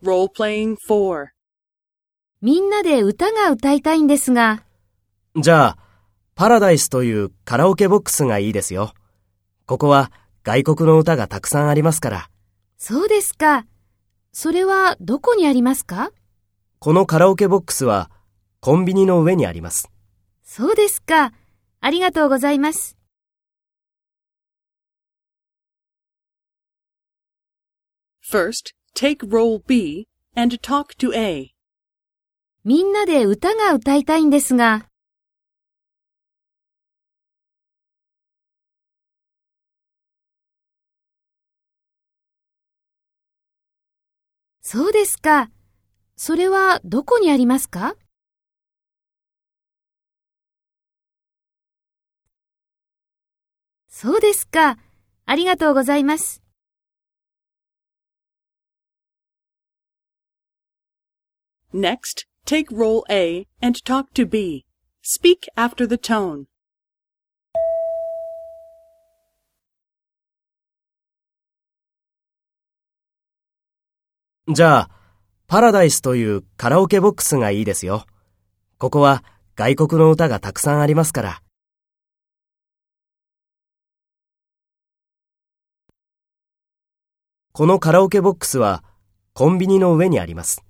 みんなで歌が歌いたいんですが。じゃあ、パラダイスというカラオケボックスがいいですよ。ここは外国の歌がたくさんありますから。そうですか。それはどこにありますか？このカラオケボックスはコンビニの上にあります。そうですか。ありがとうございます。First, take role B and talk to A. みんなで歌が歌いたいんですが。そうですか。それはどこにありますか？そうですか。ありがとうございます。Next, take role A and talk to B. Speak after the tone. じゃあ、パラダイスというカラオケボックスがいいですよ。ここは外国の歌がたくさんありますから。このカラオケボックスはコンビニの上にあります。